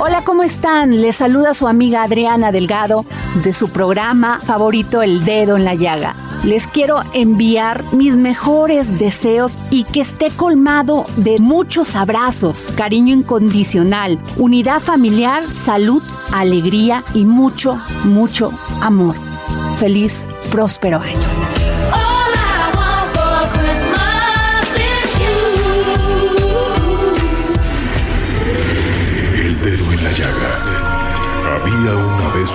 Hola, ¿cómo están? Les saluda su amiga Adriana Delgado de su programa favorito El Dedo en la Llaga. Les quiero enviar mis mejores deseos y que esté colmado de muchos abrazos, cariño incondicional, unidad familiar, salud, alegría y mucho, mucho amor. Feliz, próspero año.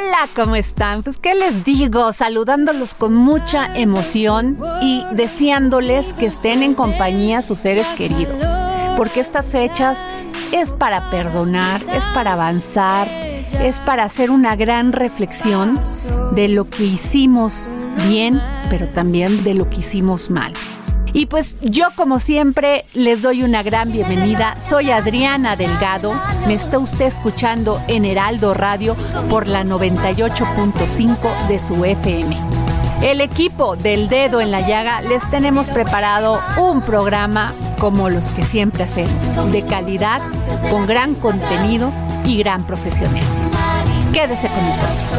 Hola, ¿cómo están? Pues qué les digo, saludándolos con mucha emoción y deseándoles que estén en compañía sus seres queridos, porque estas fechas es para perdonar, es para avanzar, es para hacer una gran reflexión de lo que hicimos bien, pero también de lo que hicimos mal. Y pues yo como siempre les doy una gran bienvenida. Soy Adriana Delgado. Me está usted escuchando en Heraldo Radio por la 98.5 de su FM. El equipo del dedo en la llaga les tenemos preparado un programa como los que siempre hacemos, de calidad, con gran contenido y gran profesionalismo. Quédese con nosotros.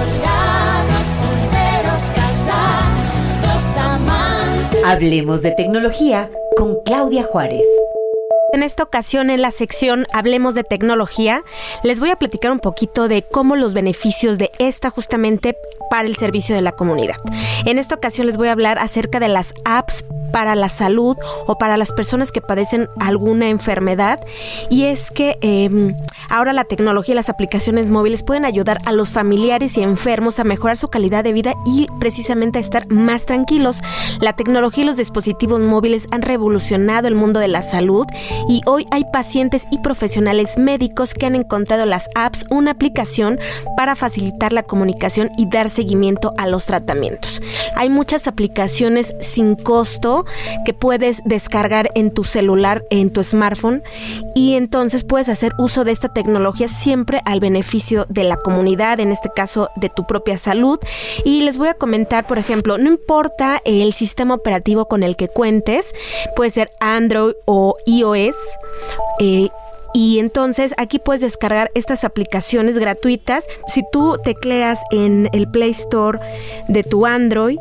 Hablemos de tecnología con Claudia Juárez. En esta ocasión, en la sección Hablemos de tecnología, les voy a platicar un poquito de cómo los beneficios de esta justamente para el servicio de la comunidad. En esta ocasión les voy a hablar acerca de las apps para la salud o para las personas que padecen alguna enfermedad. Y es que eh, ahora la tecnología y las aplicaciones móviles pueden ayudar a los familiares y enfermos a mejorar su calidad de vida y precisamente a estar más tranquilos. La tecnología y los dispositivos móviles han revolucionado el mundo de la salud y hoy hay pacientes y profesionales médicos que han encontrado las apps una aplicación para facilitar la comunicación y dar seguimiento a los tratamientos. Hay muchas aplicaciones sin costo que puedes descargar en tu celular, en tu smartphone y entonces puedes hacer uso de esta tecnología siempre al beneficio de la comunidad, en este caso de tu propia salud. Y les voy a comentar, por ejemplo, no importa el sistema operativo con el que cuentes, puede ser Android o iOS. Eh, y entonces aquí puedes descargar estas aplicaciones gratuitas. Si tú tecleas en el Play Store de tu Android,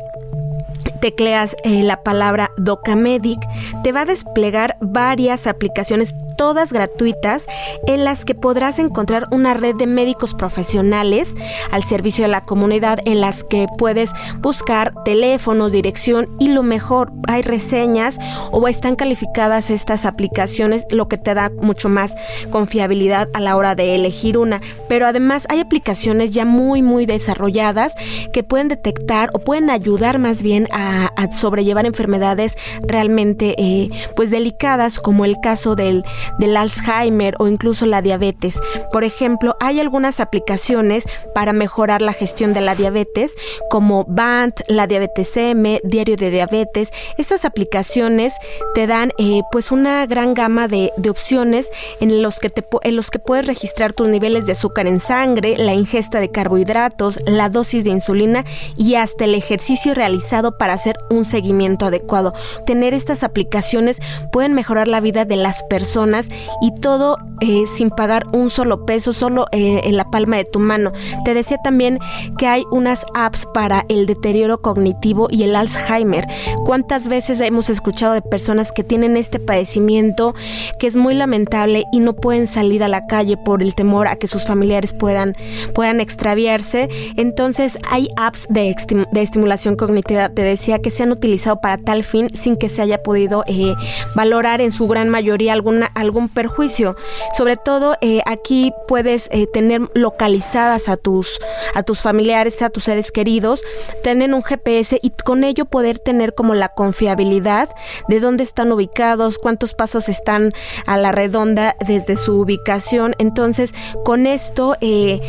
tecleas eh, la palabra Docamedic, te va a desplegar varias aplicaciones, todas gratuitas, en las que podrás encontrar una red de médicos profesionales al servicio de la comunidad, en las que puedes buscar teléfonos, dirección y lo mejor, hay reseñas o están calificadas estas aplicaciones, lo que te da mucho más confiabilidad a la hora de elegir una. Pero además hay aplicaciones ya muy, muy desarrolladas que pueden detectar o pueden ayudar más bien a, sobrellevar enfermedades realmente eh, pues delicadas como el caso del, del Alzheimer o incluso la diabetes. Por ejemplo, hay algunas aplicaciones para mejorar la gestión de la diabetes como Band, la diabetes M, Diario de Diabetes. Estas aplicaciones te dan eh, pues una gran gama de, de opciones en los, que te, en los que puedes registrar tus niveles de azúcar en sangre, la ingesta de carbohidratos, la dosis de insulina y hasta el ejercicio realizado para hacer un seguimiento adecuado. Tener estas aplicaciones pueden mejorar la vida de las personas y todo eh, sin pagar un solo peso, solo eh, en la palma de tu mano. Te decía también que hay unas apps para el deterioro cognitivo y el Alzheimer. ¿Cuántas veces hemos escuchado de personas que tienen este padecimiento que es muy lamentable y no pueden salir a la calle por el temor a que sus familiares puedan, puedan extraviarse? Entonces hay apps de, de estimulación cognitiva, te decía, que se han utilizado para tal fin sin que se haya podido eh, valorar en su gran mayoría alguna, algún perjuicio. Sobre todo eh, aquí puedes eh, tener localizadas a tus, a tus familiares, a tus seres queridos, tener un GPS y con ello poder tener como la confiabilidad de dónde están ubicados, cuántos pasos están a la redonda desde su ubicación. Entonces, con esto, eh,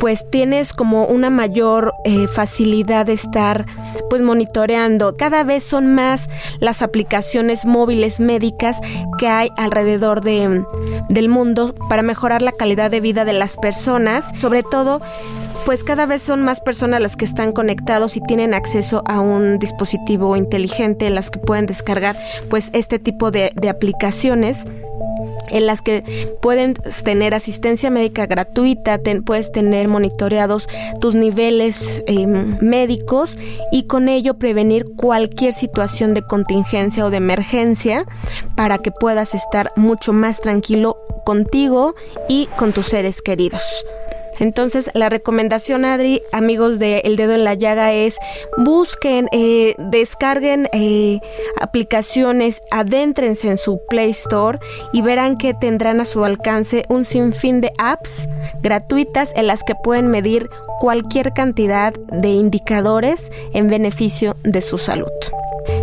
pues tienes como una mayor facilidad de estar pues monitoreando. Cada vez son más las aplicaciones móviles médicas que hay alrededor de, del mundo para mejorar la calidad de vida de las personas, sobre todo pues cada vez son más personas las que están conectados y tienen acceso a un dispositivo inteligente, las que pueden descargar pues este tipo de, aplicaciones en las que pueden tener asistencia médica gratuita, puedes tener monitoreados tus niveles em, médicos y con ello prevenir cualquier situación de contingencia o de emergencia para que puedas estar mucho más tranquilo contigo y con tus seres queridos. Entonces, la recomendación, Adri, amigos de El Dedo en la Llaga, es busquen, eh, descarguen eh, aplicaciones, adéntrense en su Play Store y verán que tendrán a su alcance un sinfín de apps gratuitas en las que pueden medir cualquier cantidad de indicadores en beneficio de su salud.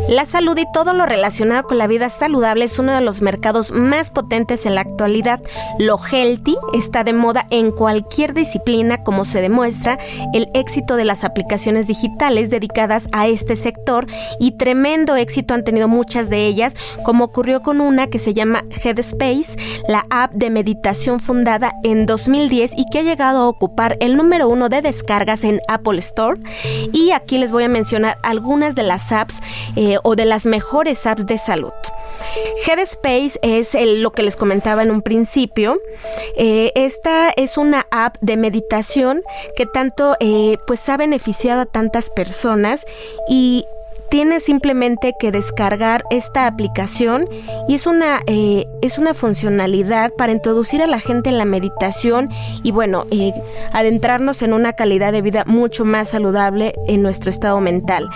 La salud y todo lo relacionado con la vida saludable es uno de los mercados más potentes en la actualidad. Lo healthy está de moda en cualquier disciplina, como se demuestra el éxito de las aplicaciones digitales dedicadas a este sector y tremendo éxito han tenido muchas de ellas, como ocurrió con una que se llama Headspace, la app de meditación fundada en 2010 y que ha llegado a ocupar el número uno de descargas en Apple Store. Y aquí les voy a mencionar algunas de las apps eh, o de las mejores apps de salud. Headspace es lo que les comentaba en un principio. Eh, esta es una app de meditación que tanto eh, pues ha beneficiado a tantas personas y Tienes simplemente que descargar esta aplicación y es una, eh, es una funcionalidad para introducir a la gente en la meditación y bueno, eh, adentrarnos en una calidad de vida mucho más saludable en nuestro estado mental.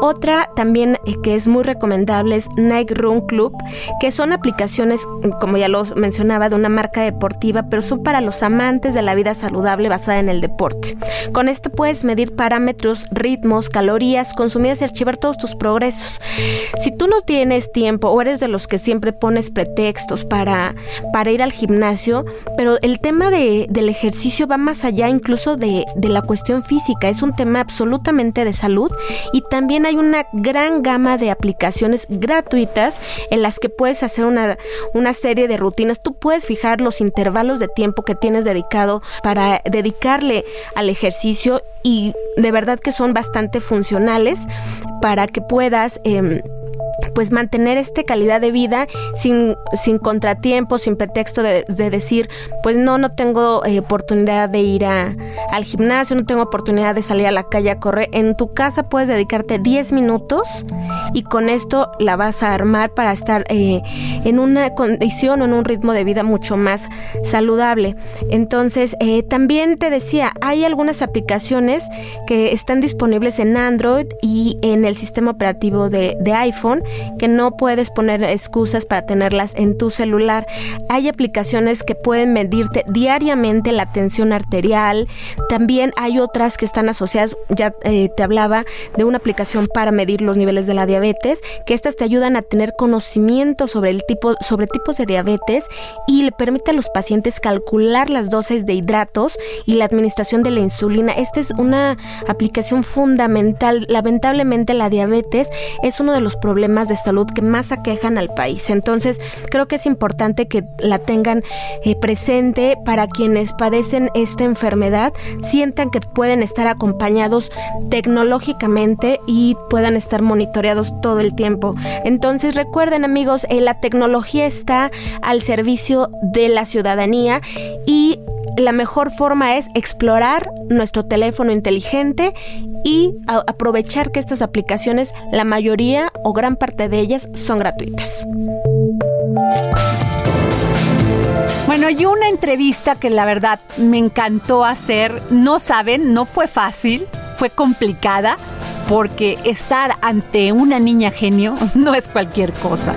Otra también eh, que es muy recomendable es Night Room Club, que son aplicaciones, como ya lo mencionaba, de una marca deportiva, pero son para los amantes de la vida saludable basada en el deporte. Con esto puedes medir parámetros, ritmos, calorías consumidas y archivar todos tus progresos. Si tú no tienes tiempo o eres de los que siempre pones pretextos para, para ir al gimnasio, pero el tema de, del ejercicio va más allá incluso de, de la cuestión física, es un tema absolutamente de salud y también hay una gran gama de aplicaciones gratuitas en las que puedes hacer una, una serie de rutinas. Tú puedes fijar los intervalos de tiempo que tienes dedicado para dedicarle al ejercicio y de verdad que son bastante funcionales para que puedas... Em, pues mantener esta calidad de vida sin, sin contratiempos, sin pretexto de, decir, pues no, no tengo eh, oportunidad de ir a, al gimnasio, no tengo oportunidad de salir a la calle a correr. En tu casa puedes dedicarte 10 minutos y con esto la vas a armar para estar eh, en una condición o en un ritmo de vida mucho más saludable. Entonces, eh, también te decía, hay algunas aplicaciones que están disponibles en Android y en el sistema operativo de, de iPhone que no puedes poner excusas para tenerlas en tu celular. Hay aplicaciones que pueden medirte diariamente la tensión arterial. También hay otras que están asociadas, ya eh, te hablaba de una aplicación para medir los niveles de la diabetes, que estas te ayudan a tener conocimiento sobre el tipo, sobre tipos de diabetes y le permite a los pacientes calcular las dosis de hidratos y la administración de la insulina. Esta es una aplicación fundamental. Lamentablemente la diabetes es uno de los problemas de salud que más aquejan al país. Entonces, creo que es importante que la tengan eh, presente para quienes padecen esta enfermedad, sientan que pueden estar acompañados tecnológicamente y puedan estar monitoreados todo el tiempo. Entonces, recuerden amigos, eh, la tecnología está al servicio de la ciudadanía y la mejor forma es explorar nuestro teléfono inteligente y aprovechar que estas aplicaciones, la mayoría o gran parte de ellas, son gratuitas. Bueno, y una entrevista que la verdad me encantó hacer, no saben, no fue fácil, fue complicada, porque estar ante una niña genio no es cualquier cosa.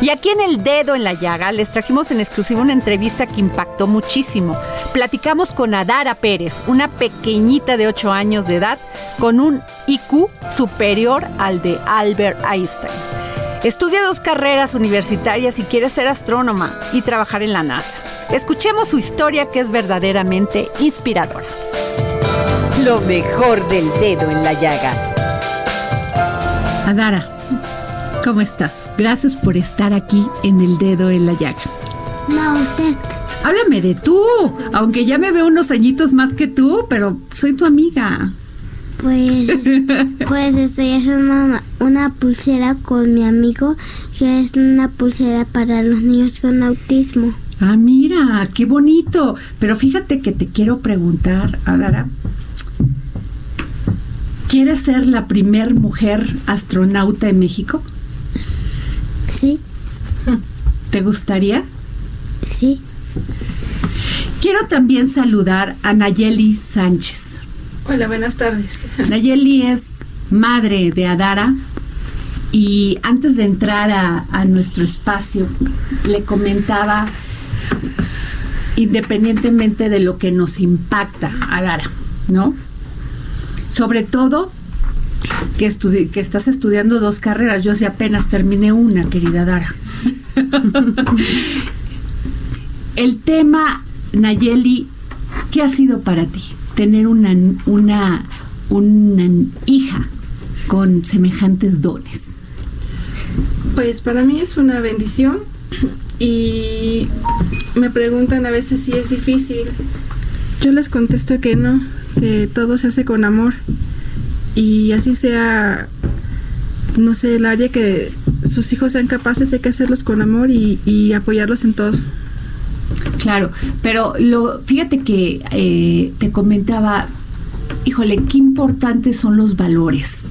Y aquí en El Dedo en la Llaga les trajimos en exclusiva una entrevista que impactó muchísimo. Platicamos con Adara Pérez, una pequeñita de 8 años de edad con un IQ superior al de Albert Einstein. Estudia dos carreras universitarias y quiere ser astrónoma y trabajar en la NASA. Escuchemos su historia que es verdaderamente inspiradora. Lo mejor del dedo en la llaga. Adara, ¿cómo estás? Gracias por estar aquí en el dedo en la llaga. No, usted. Háblame de tú, aunque ya me veo unos añitos más que tú, pero soy tu amiga. Pues, pues estoy haciendo una, una pulsera con mi amigo, que es una pulsera para los niños con autismo. Ah, mira, qué bonito. Pero fíjate que te quiero preguntar, Adara, ¿Quieres ser la primer mujer astronauta en México? Sí. ¿Te gustaría? Sí. Quiero también saludar a Nayeli Sánchez. Hola, buenas tardes. Nayeli es madre de Adara y antes de entrar a, a nuestro espacio le comentaba, independientemente de lo que nos impacta Adara, ¿no? Sobre todo que, que estás estudiando dos carreras. Yo sí apenas terminé una, querida Dara. El tema, Nayeli, ¿qué ha sido para ti tener una, una, una hija con semejantes dones? Pues para mí es una bendición y me preguntan a veces si es difícil. Yo les contesto que no, que todo se hace con amor y así sea, no sé, el área que sus hijos sean capaces, hay que hacerlos con amor y, apoyarlos en todo. Claro, pero lo, fíjate que eh, te comentaba, híjole, qué importantes son los valores.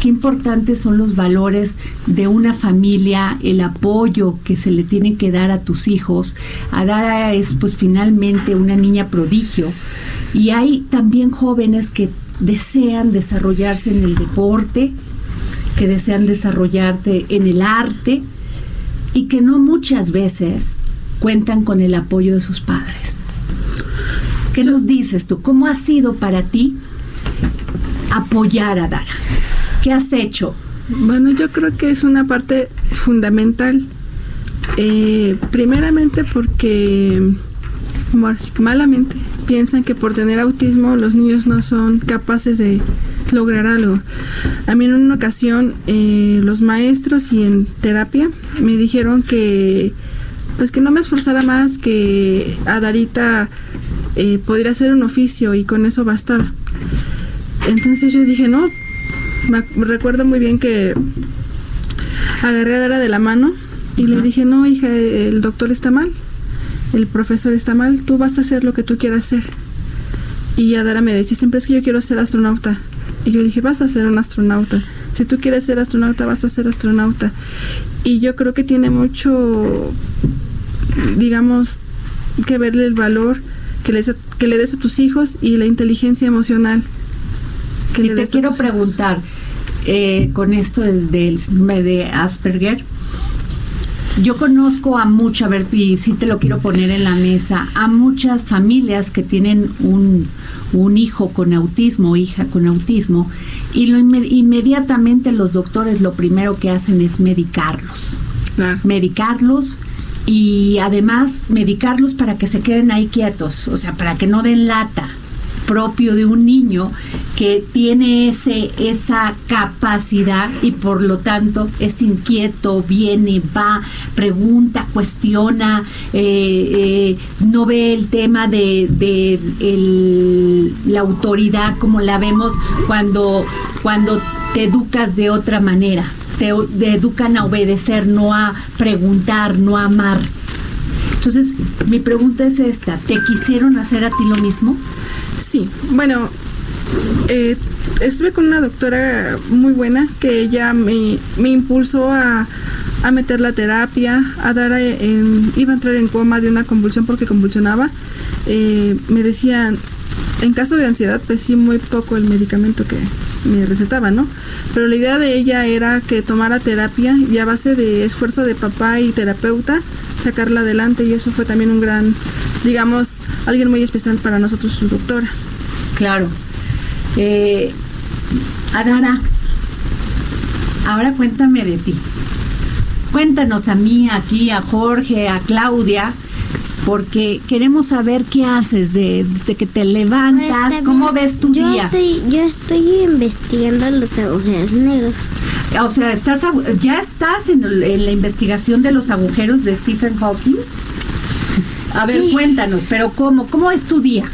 Qué importantes son los valores de una familia, el apoyo que se le tiene que dar a tus hijos. Adara es pues finalmente una niña prodigio y hay también jóvenes que desean desarrollarse en el deporte, que desean desarrollarte en el arte y que no muchas veces cuentan con el apoyo de sus padres. ¿Qué nos dices tú? ¿Cómo ha sido para ti apoyar a Dara? ¿Qué has hecho? Bueno, yo creo que es una parte fundamental. Eh, primeramente porque malamente piensan que por tener autismo los niños no son capaces de lograr algo. A mí en una ocasión eh, los maestros y en terapia me dijeron que pues que no me esforzara más, que a Darita eh, podría hacer un oficio y con eso bastaba. Entonces yo dije, no, me recuerdo muy bien que agarré a Dara de la mano y le dije, no, hija, el doctor está mal el profesor está mal, tú vas a hacer lo que tú quieras hacer. Y Adara me decía, siempre es que yo quiero ser astronauta. Y yo dije, vas a ser un astronauta. Si tú quieres ser astronauta, vas a ser astronauta. Y yo creo que tiene mucho, digamos, que verle el valor que le, que le des a tus hijos y la inteligencia emocional. Que y te quiero preguntar, eh, con esto del síndrome de Asperger, yo conozco a muchas, a ver, y sí te lo quiero poner en la mesa, a muchas familias que tienen un, hijo con autismo, hija con autismo, y lo inmediatamente los doctores lo primero que hacen es medicarlos. Medicarlos y además medicarlos para que se queden ahí quietos, o sea, para que no den lata, propio de un niño que tiene ese, esa capacidad y por lo tanto es inquieto, viene, va, pregunta, cuestiona, eh, eh, no ve el tema de, de la autoridad como la vemos cuando, cuando te educas de otra manera. Te, te educan a obedecer, no a preguntar, no a amar. Entonces, mi pregunta es esta, ¿te quisieron hacer a ti lo mismo? Sí, bueno, eh, estuve con una doctora muy buena que ella me, me impulsó a, a meter la terapia, a dar, eh, en- iba a entrar en coma de una convulsión porque convulsionaba. Eh, me decían, en caso de ansiedad, pues sí, muy poco el medicamento que me recetaba, ¿no? Pero la idea de ella era que tomara terapia y a base de esfuerzo de papá y terapeuta, sacarla adelante y eso fue también un gran, digamos, alguien muy especial para nosotros, su doctora. Claro. Eh, Adara, ahora cuéntame de ti. Cuéntanos a mí, aquí, a Jorge, a Claudia, porque queremos saber qué haces de- desde que te levantas, Está cómo ves tu yo día. Estoy, yo estoy investigando los agujeros negros. O sea, estás ya estás en, el- en la investigación de los agujeros de Stephen Hawking. A ver, Sí. cuéntanos, pero ¿cómo? ¿Cómo es tu día?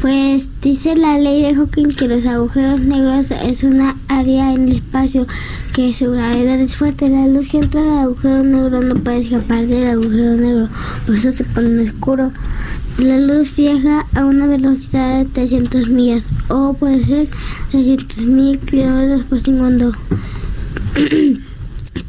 Pues dice la ley de Hawking que los agujeros negros es una área en el espacio que su gravedad es fuerte. La luz que entra al agujero negro no puede escapar del agujero negro, por eso se pone oscuro. La luz viaja a una velocidad de 300 millas o puede ser 300 mil kilómetros por segundo.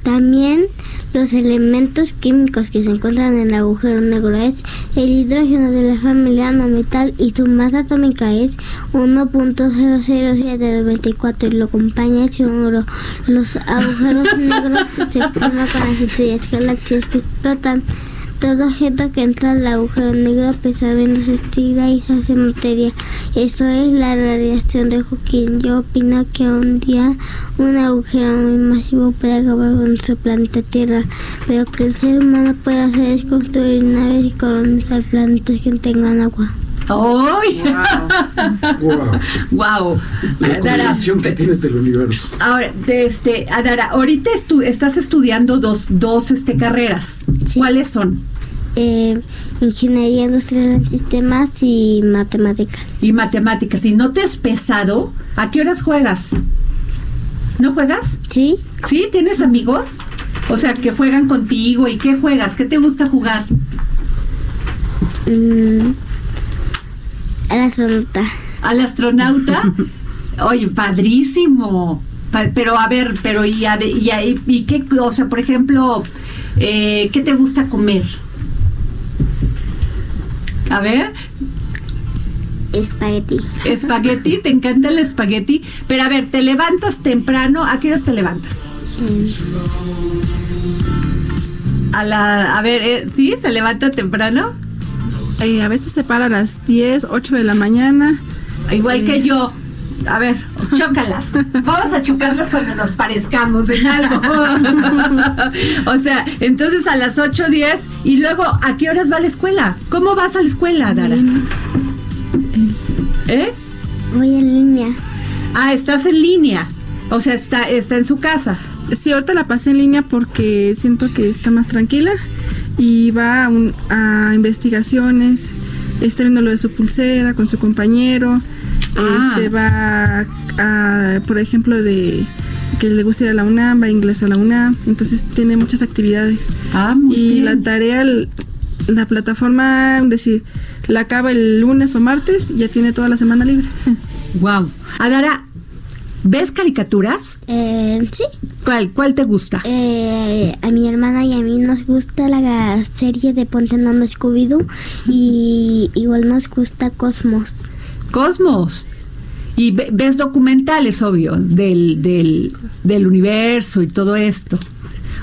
También los elementos químicos que se encuentran en el agujero negro es el hidrógeno de la familia no metal y su masa atómica es 1.00794 y lo acompaña el cianuro. Los agujeros negros se forman con las estrellas galaxias que explotan. Todo objeto que entra al agujero negro pesa menos, estira y se hace materia. Eso es la radiación de Hawking. Yo opino que un día un agujero muy masivo puede acabar con nuestro planeta Tierra, pero que el ser humano puede hacer es construir naves y colonizar planetas que tengan agua. ¡Ay! Wow. ¡Wow! La Adara, que tienes del universo. Ahora, de este, Adara, ahorita estu- estás estudiando dos, dos este, carreras. Sí. ¿Cuáles son? Eh, ingeniería industrial en sistemas y matemáticas. Y matemáticas. ¿Y no te has pesado? ¿A qué horas juegas? ¿No juegas? ¿Sí? ¿Sí? ¿Tienes amigos? O sea, que juegan contigo. ¿Y qué juegas? ¿Qué te gusta jugar? Mm, el astronauta. ¿Al astronauta? Oye, padrísimo. Pa- Pero a ver, pero y, a- y, a- y qué, o sea, por ejemplo, eh, ¿qué te gusta comer? A ver, Espagueti. espagueti, te encanta el espagueti, pero a ver, te levantas temprano, ¿a qué horas te levantas? A la, a ver, eh, ¿sí? ¿Se levanta temprano? Eh, a veces se para a las 10, 8 de la mañana. Igual que yo. A ver, chócalas. Vamos a chocarlas cuando nos parezcamos en algo. o sea, entonces a las 8, 10 y luego, ¿a qué horas va a la escuela? ¿Cómo vas a la escuela, Dara? ¿Eh? Voy en línea. Ah, estás en línea. O sea, está, está en su casa. Sí, ahorita la pasé en línea porque siento que está más tranquila y va a, un- a investigaciones, está viendo lo de su pulsera con su compañero, Ah. este va a, por ejemplo, de que le gusta ir a la UNAM, va a inglés a la UNAM, entonces tiene muchas actividades. Ah, muy y bien. la tarea, la plataforma, decir, la acaba el lunes o martes y ya tiene toda la semana libre. Wow. Adara, ¿ves caricaturas? Eh, sí. ¿Cuál, cuál te gusta? Eh, a mi hermana y a mí nos gusta la serie de Ponte en Onda Scooby-Doo y igual nos gusta Cosmos. Cosmos. Y ve- ves documentales, obvio, del, del, del universo y todo esto.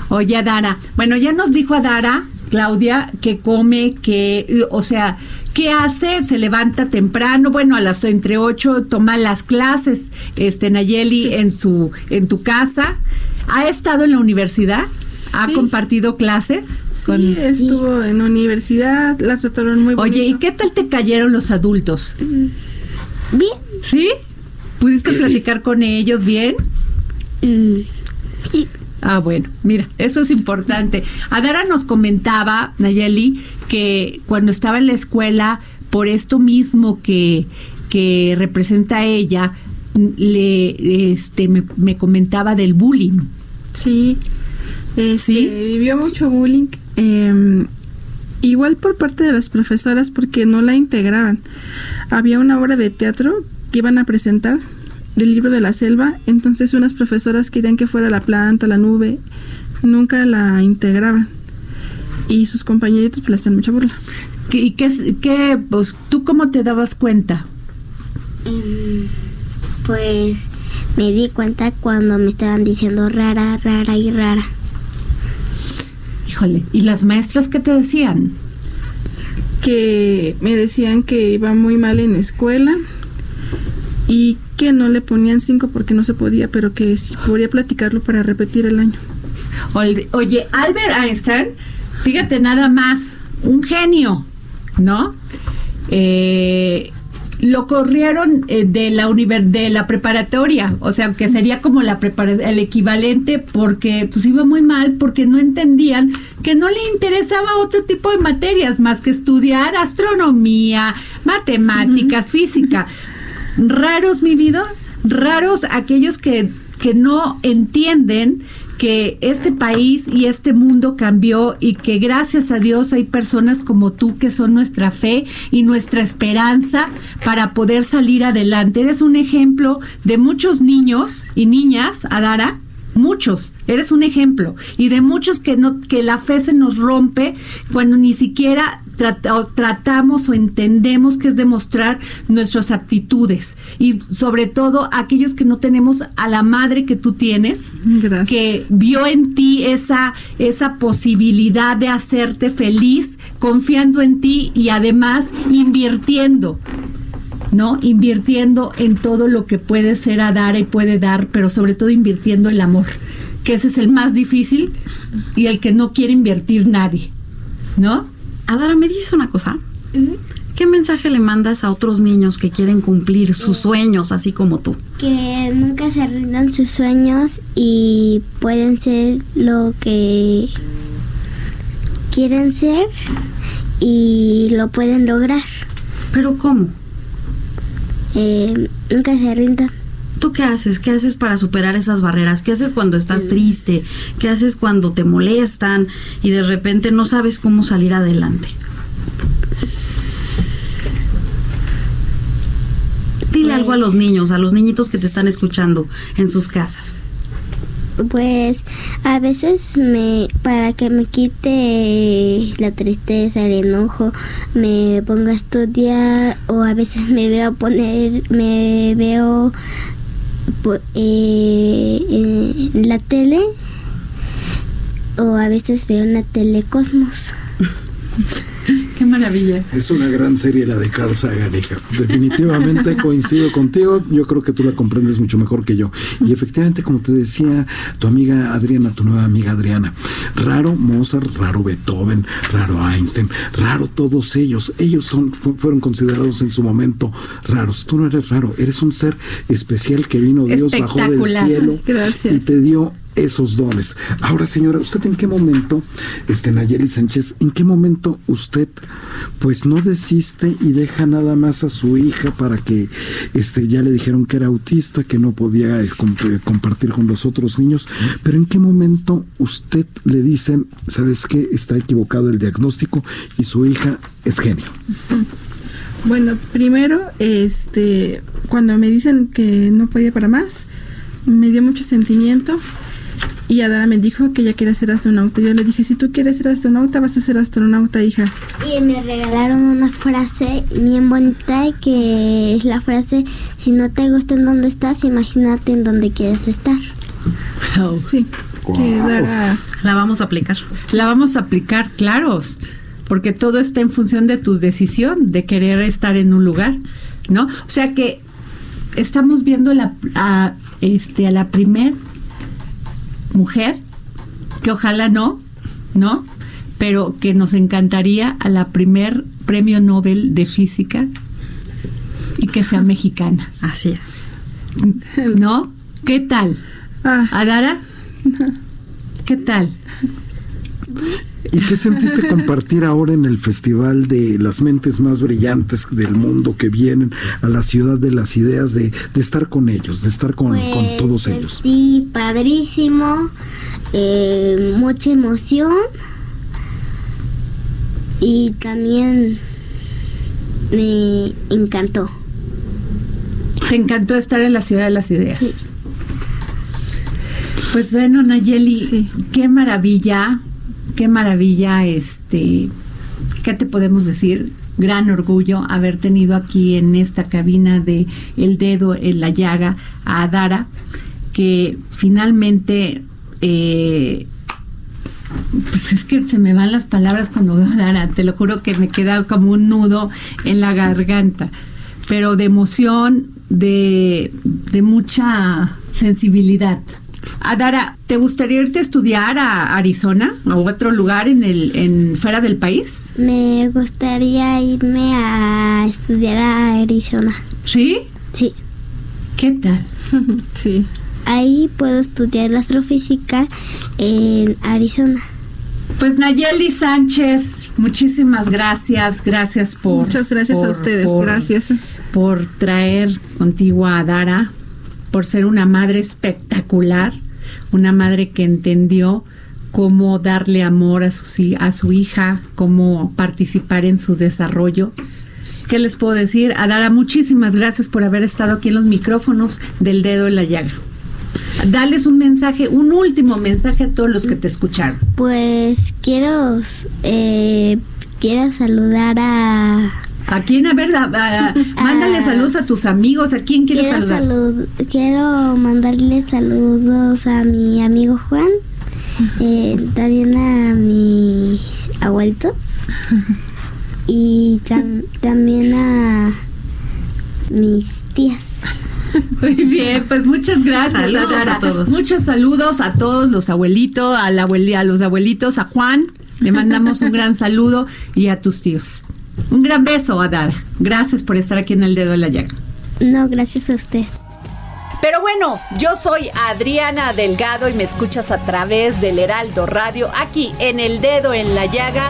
Oye, Adara, bueno, ya nos dijo Adara, Claudia, que come, que, o sea, ¿qué hace? Se levanta temprano, bueno, a las entre 8 toma las clases, este, Nayeli, en su, en tu casa. ¿Ha estado en la universidad? ¿Ha Sí. compartido clases? Sí, estuvo en universidad, la trataron muy Oye, ¿y qué tal te cayeron los adultos? Bien. ¿Sí? ¿Pudiste platicar con ellos bien? Mm, sí. Ah, bueno, mira, eso es importante. Adara nos comentaba, Nayeli, que cuando estaba en la escuela, por esto mismo que, que representa ella, le, este, me, me comentaba del bullying. Sí, este, ¿Sí? vivió mucho bullying. eh, igual por parte de las profesoras porque no la integraban. Había una obra de teatro que iban a presentar del libro de la selva, entonces unas profesoras querían que fuera la planta, la nube, nunca la integraban. Y sus compañeritos pues le hacían mucha burla. ¿Qué- ¿Y qué, es- qué, pues, tú cómo te dabas cuenta? Em, pues me di cuenta cuando me estaban diciendo rara, rara y rara. Híjole, ¿y las maestras qué te decían? que me decían que iba muy mal en escuela y que no le ponían cinco porque no se podía, pero que si podía platicarlo para repetir el año. Oye, Albert Einstein, fíjate nada más, un genio, ¿no? Eh, lo corrieron eh, de la univer- de la preparatoria, o sea, que sería como la el equivalente porque pues iba muy mal porque no entendían que no le interesaba otro tipo de materias más que estudiar astronomía, matemáticas, física. Raros mi vida, raros aquellos que que no entienden que este país y este mundo cambió y que gracias a Dios hay personas como tú que son nuestra fe y nuestra esperanza para poder salir adelante. Eres un ejemplo de muchos niños y niñas, Adara, muchos, eres un ejemplo y de muchos que no que la fe se nos rompe cuando ni siquiera o tratamos o entendemos que es demostrar nuestras aptitudes y sobre todo aquellos que no tenemos a la madre que tú tienes Gracias. que vio en ti esa esa posibilidad de hacerte feliz confiando en ti y además invirtiendo ¿no? Invirtiendo en todo lo que puede ser a dar y puede dar, pero sobre todo invirtiendo el amor, que ese es el más difícil y el que no quiere invertir nadie, ¿no? Adara, ¿me dices una cosa? ¿Qué mensaje le mandas a otros niños que quieren cumplir sus sueños así como tú? Que nunca se rindan sus sueños y pueden ser lo que quieren ser y lo pueden lograr. ¿Pero cómo? Eh, nunca se rindan. ¿Tú qué haces? ¿Qué haces para superar esas barreras? ¿Qué haces cuando estás triste? ¿Qué haces cuando te molestan y de repente no sabes cómo salir adelante? Dile algo a los niños, a los niñitos que te están escuchando en sus casas. Pues a veces me para que me quite la tristeza, el enojo, me pongo a estudiar o a veces me veo poner, me veo eh, la tele o a veces veo en la tele Cosmos. Qué maravilla. Es una gran serie la de Carl Sagan, hija. Definitivamente coincido contigo. Yo creo que tú la comprendes mucho mejor que yo. Y efectivamente, como te decía tu amiga Adriana, tu nueva amiga Adriana, raro Mozart, raro Beethoven, raro Einstein, raro todos ellos. Ellos son fu- fueron considerados en su momento raros. Tú no eres raro, eres un ser especial que vino Dios bajó del cielo Gracias. y te dio esos dones. Ahora, señora, ¿usted en qué momento, este Nayeli Sánchez, en qué momento usted pues no desiste y deja nada más a su hija para que este ya le dijeron que era autista, que no podía eh, eh, compartir con los otros niños, pero en qué momento usted le dicen, ¿sabes qué? Está equivocado el diagnóstico y su hija es genio. Bueno, primero, este, cuando me dicen que no podía para más, me dio mucho sentimiento y Adara me dijo que ella quería ser astronauta. Yo le dije, si tú quieres ser astronauta, vas a ser astronauta, hija. Y me regalaron una frase bien bonita que es la frase, si no te gusta en donde estás, imagínate en donde quieres estar. Sí, que Dara La vamos a aplicar. La vamos a aplicar, claro, porque todo está en función de tu decisión de querer estar en un lugar, ¿no? O sea que estamos viendo la, a, este, a la primer mujer, que ojalá no, ¿no? Pero que nos encantaría a la primer premio Nobel de física. Y que sea mexicana. Así es. ¿No? ¿Qué tal? Ah. ¿Adara? ¿Qué tal? ¿Y qué sentiste compartir ahora en el Festival de las Mentes Más Brillantes del Mundo que vienen a la Ciudad de las Ideas, de, de estar con ellos, de estar con, con todos ellos? Sí, padrísimo, eh, mucha emoción y también me encantó. Te encantó estar en la ciudad de las ideas. Pues bueno, Nayeli, qué maravilla, qué maravilla, este, ¿qué te podemos decir? Gran orgullo haber tenido aquí en esta cabina de El Dedo en la Llaga a Adara, que finalmente, eh, pues es que se me van las palabras cuando veo a Adara, te lo juro que me queda como un nudo en la garganta, pero de emoción, de, de mucha sensibilidad. Adara, ¿te gustaría irte a estudiar a Arizona o otro lugar en el en fuera del país? Me gustaría irme a estudiar a Arizona. ¿Sí? Sí. ¿Qué tal? Sí. Ahí puedo estudiar la astrofísica en Arizona. Pues Nayeli Sánchez, muchísimas gracias, gracias por Muchas gracias a ustedes, por- gracias. por traer contigo a Adara, por ser una madre espectacular, una madre que entendió cómo darle amor a su, a su hija, cómo participar en su desarrollo. ¿Qué les puedo decir? Adara, muchísimas gracias por haber estado aquí en los micrófonos del dedo en la llaga. Dales un mensaje, un último mensaje a todos los que te escucharon. Pues quiero, eh, quiero saludar a... ¿A quién? A ver, a- a- mándale Ah. saludos a tus amigos. ¿A quién quieres Quiero, saludar? salud- quiero mandarle saludos a mi amigo Juan, eh, también a mis abuelitos y tam- también a mis tías. Muy bien, pues muchas gracias, Saludos a todos. Muchos saludos a todos los abuelitos, a, la abueli- a los abuelitos, a Juan. Le mandamos un gran saludo y a tus tíos. Un gran beso, Adara. Gracias por estar aquí en el dedo de la llaga. No, gracias a usted. Pero bueno, yo soy Adriana Delgado y me escuchas a través del Heraldo Radio, aquí en el dedo en la llaga.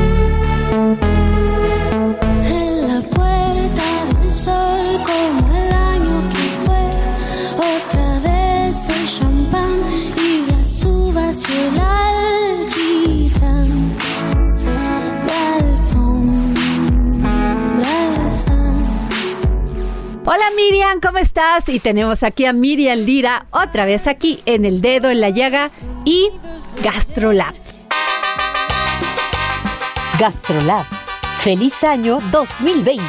Hola Miriam, ¿cómo estás? Y tenemos aquí a Miriam Lira, otra vez aquí en el dedo en la llaga y Gastrolab. Gastrolab. Feliz año 2020.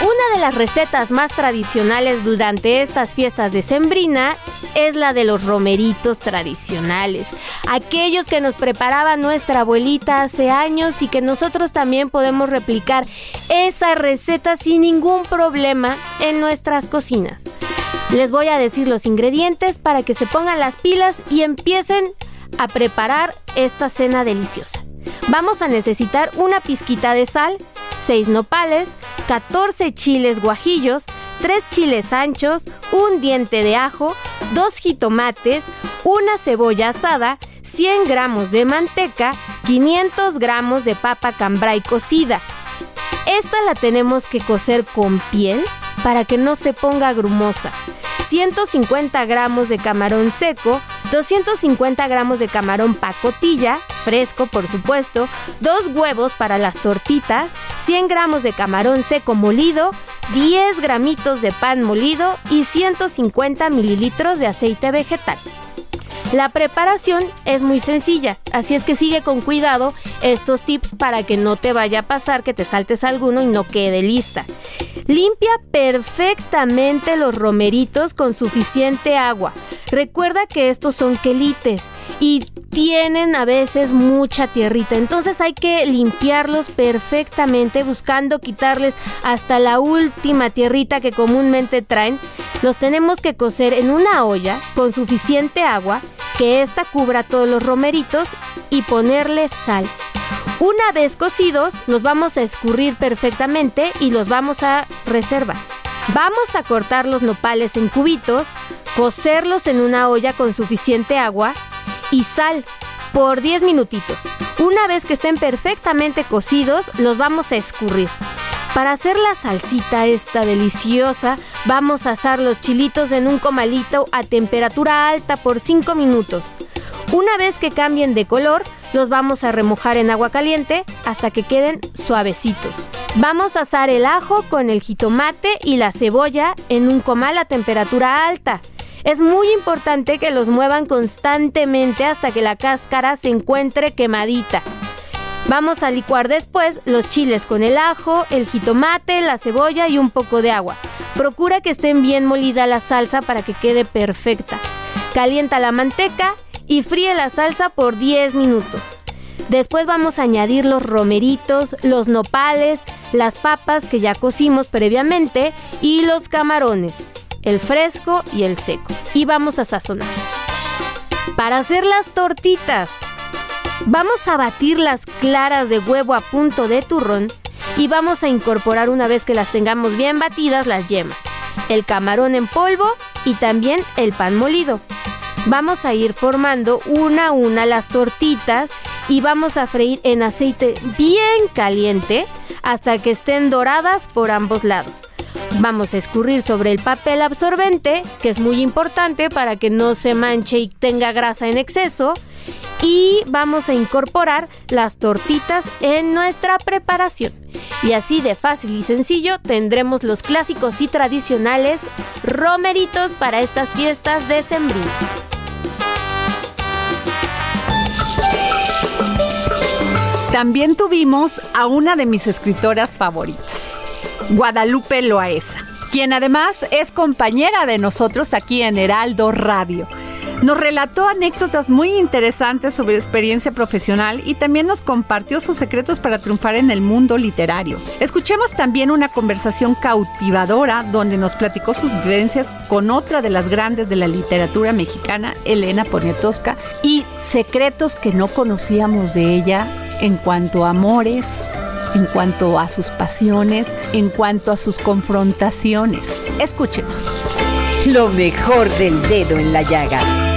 Una de las recetas más tradicionales durante estas fiestas de Sembrina es la de los romeritos tradicionales, aquellos que nos preparaba nuestra abuelita hace años y que nosotros también podemos replicar esa receta sin ningún problema en nuestras cocinas. Les voy a decir los ingredientes para que se pongan las pilas y empiecen a preparar esta cena deliciosa. Vamos a necesitar una pizquita de sal, 6 nopales, 14 chiles guajillos, tres chiles anchos, un diente de ajo, dos jitomates, una cebolla asada, 100 gramos de manteca, 500 gramos de papa cambray cocida. Esta la tenemos que cocer con piel para que no se ponga grumosa. 150 gramos de camarón seco, 250 gramos de camarón pacotilla, fresco por supuesto, dos huevos para las tortitas, 100 gramos de camarón seco molido, 10 gramitos de pan molido y 150 mililitros de aceite vegetal. La preparación es muy sencilla, así es que sigue con cuidado estos tips para que no te vaya a pasar que te saltes alguno y no quede lista. Limpia perfectamente los romeritos con suficiente agua. Recuerda que estos son quelites y tienen a veces mucha tierrita, entonces hay que limpiarlos perfectamente buscando quitarles hasta la última tierrita que comúnmente traen. Los tenemos que cocer en una olla con suficiente agua, que ésta cubra todos los romeritos y ponerle sal. Una vez cocidos, los vamos a escurrir perfectamente y los vamos a reservar. Vamos a cortar los nopales en cubitos, cocerlos en una olla con suficiente agua y sal por 10 minutitos. Una vez que estén perfectamente cocidos, los vamos a escurrir. Para hacer la salsita esta deliciosa, vamos a asar los chilitos en un comalito a temperatura alta por 5 minutos. Una vez que cambien de color, los vamos a remojar en agua caliente hasta que queden suavecitos. Vamos a asar el ajo con el jitomate y la cebolla en un comal a temperatura alta. Es muy importante que los muevan constantemente hasta que la cáscara se encuentre quemadita. Vamos a licuar después los chiles con el ajo, el jitomate, la cebolla y un poco de agua. Procura que estén bien molida la salsa para que quede perfecta. Calienta la manteca y fríe la salsa por 10 minutos. Después vamos a añadir los romeritos, los nopales, las papas que ya cocimos previamente y los camarones, el fresco y el seco. Y vamos a sazonar. Para hacer las tortitas, vamos a batir las claras de huevo a punto de turrón y vamos a incorporar una vez que las tengamos bien batidas las yemas, el camarón en polvo y también el pan molido. Vamos a ir formando una a una las tortitas y vamos a freír en aceite bien caliente hasta que estén doradas por ambos lados. Vamos a escurrir sobre el papel absorbente, que es muy importante para que no se manche y tenga grasa en exceso. Y vamos a incorporar las tortitas en nuestra preparación. Y así de fácil y sencillo tendremos los clásicos y tradicionales romeritos para estas fiestas de sembrino. También tuvimos a una de mis escritoras favoritas, Guadalupe Loaesa, quien además es compañera de nosotros aquí en Heraldo Radio. Nos relató anécdotas muy interesantes sobre experiencia profesional y también nos compartió sus secretos para triunfar en el mundo literario. Escuchemos también una conversación cautivadora donde nos platicó sus vivencias con otra de las grandes de la literatura mexicana, Elena Poniatowska, y secretos que no conocíamos de ella en cuanto a amores, en cuanto a sus pasiones, en cuanto a sus confrontaciones. Escuchemos. Lo mejor del dedo en la llaga.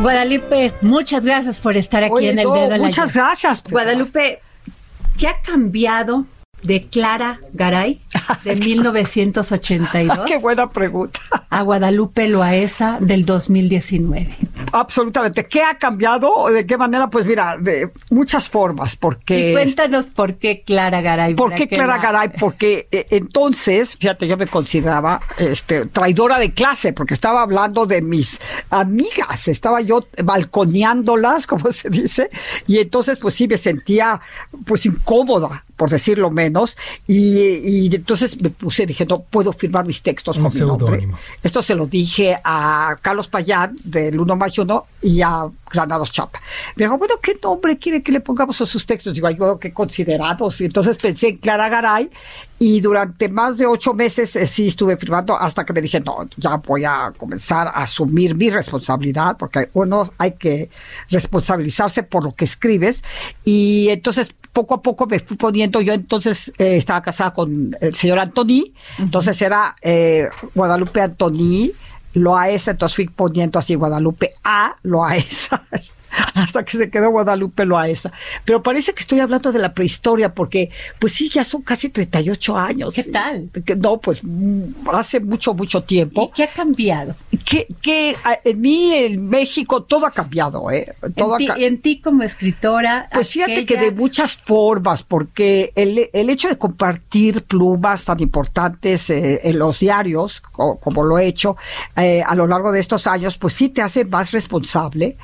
Guadalupe, muchas gracias por estar aquí Oye, en el no, dedo la muchas llaga. gracias. pues. Guadalupe, ¿qué ha cambiado de Clara Garay de 1982 Qué buena pregunta. a Guadalupe Loaesa del 2019? Absolutamente. ¿Qué ha cambiado? ¿O ¿De qué manera? Pues mira, de muchas formas. Porque Y cuéntanos por qué Clara Garay. ¿Por qué Clara la- Garay? Porque eh, entonces, fíjate, yo me consideraba este, traidora de clase, porque estaba hablando de mis amigas, estaba yo balconeándolas, como se dice, y entonces pues sí me sentía pues incómoda, por decirlo menos, y, y entonces me puse, dije, no puedo firmar mis textos Un con mi nombre. Esto se lo dije a Carlos Payán del Uno más Uno y a Granados Chapa. Me dijo, bueno, ¿qué nombre quiere que le pongamos a sus textos? Digo, bueno, qué considerados. Y entonces pensé en Clara Garay y durante más de ocho meses eh, sí estuve firmando hasta que me dije, no, ya voy a comenzar a asumir mi responsabilidad porque uno hay que responsabilizarse por lo que escribes. Y entonces poco a poco me fui poniendo, yo entonces eh, estaba casada con el señor Antoni, entonces era eh, Guadalupe Antoni, Loaesa, entonces fui poniendo así Guadalupe A, Loaesa. hasta que se quedó Guadalupe Loaesa. Pero parece que estoy hablando de la prehistoria, porque, pues sí, ya son casi 38 años. ¿Qué tal? No, pues hace mucho, mucho tiempo. ¿Y qué ha cambiado? Que, que en mí, en México, todo ha cambiado, ¿eh? Todo en, ti, ha ca- en ti como escritora. pues fíjate que de muchas formas, porque el, el hecho de compartir plumas tan importantes eh, en los diarios, co- como lo he hecho eh, a lo largo de estos años, pues sí te hace más responsable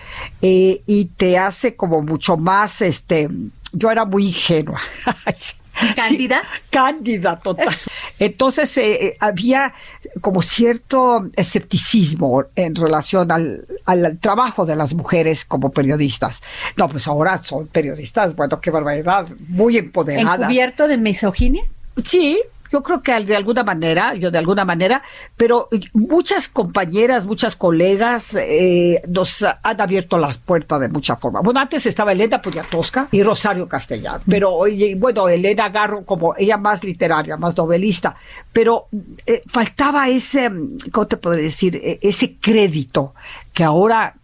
eh, y te hace como mucho más, este, yo era muy ingenua. ¿Cándida? Sí, cándida, total. Entonces eh, eh, había como cierto escepticismo en relación al, al trabajo de las mujeres como periodistas. No, pues ahora son periodistas, bueno, qué barbaridad, muy empoderadas. ¿Encubierto de misoginia? Sí, yo creo que de alguna manera, yo de alguna manera, pero muchas compañeras, muchas colegas eh, nos han abierto las puertas de mucha forma. Bueno, antes estaba Elena Poniatowska y Rosario Castellán, pero oye, bueno, Elena Garro como ella más literaria, más novelista, pero eh, faltaba ese, ¿cómo te podría decir? Eh, ese crédito que ahora